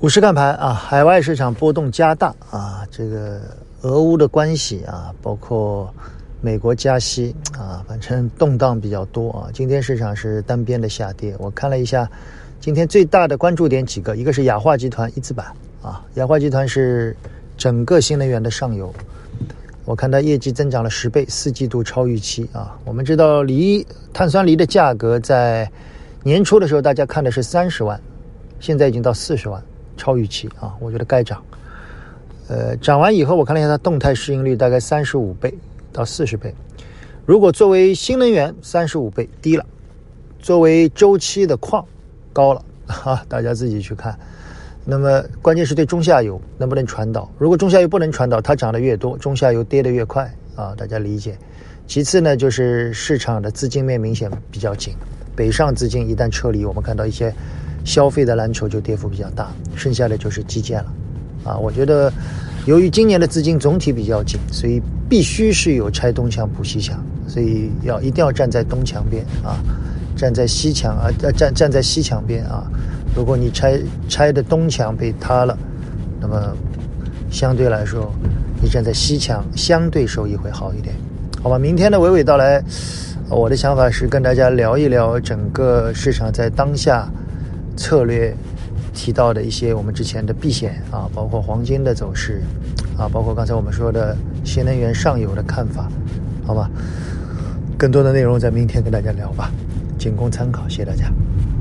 股市看盘啊，海外市场波动加大啊，这个俄乌的关系啊，包括美国加息啊，反正动荡比较多啊。今天市场是单边的下跌，我看了一下，今天最大的关注点几个，一个是雅化集团一字板啊，雅化集团是整个新能源的上游，我看它业绩增长了十倍，四季度超预期啊。我们知道锂碳酸锂的价格在年初的时候大家看的是三十万，现在已经到四十万。超预期啊，我觉得该涨。呃，涨完以后，我看了一下它动态市盈率大概三十五倍到四十倍。如果作为新能源，三十五倍低了；作为周期的矿，高了啊。大家自己去看。那么关键是对中下游能不能传导？如果中下游不能传导，它涨得越多，中下游跌得越快啊。大家理解。其次呢，就是市场的资金面明显比较紧，北上资金一旦撤离，我们看到一些。消费的蓝筹就跌幅比较大，剩下的就是基建了，啊，我觉得由于今年的资金总体比较紧，所以必须是有拆东墙补西墙，所以要一定要站在东墙边啊，站在西墙啊，站站在西墙边啊，如果你拆拆的东墙被塌了，那么相对来说，你站在西墙相对收益会好一点，好吧？明天的娓娓道来，我的想法是跟大家聊一聊整个市场在当下。策略提到的一些我们之前的避险啊，包括黄金的走势啊，包括刚才我们说的新能源上游的看法，好吧？更多的内容在明天跟大家聊吧，仅供参考，谢谢大家。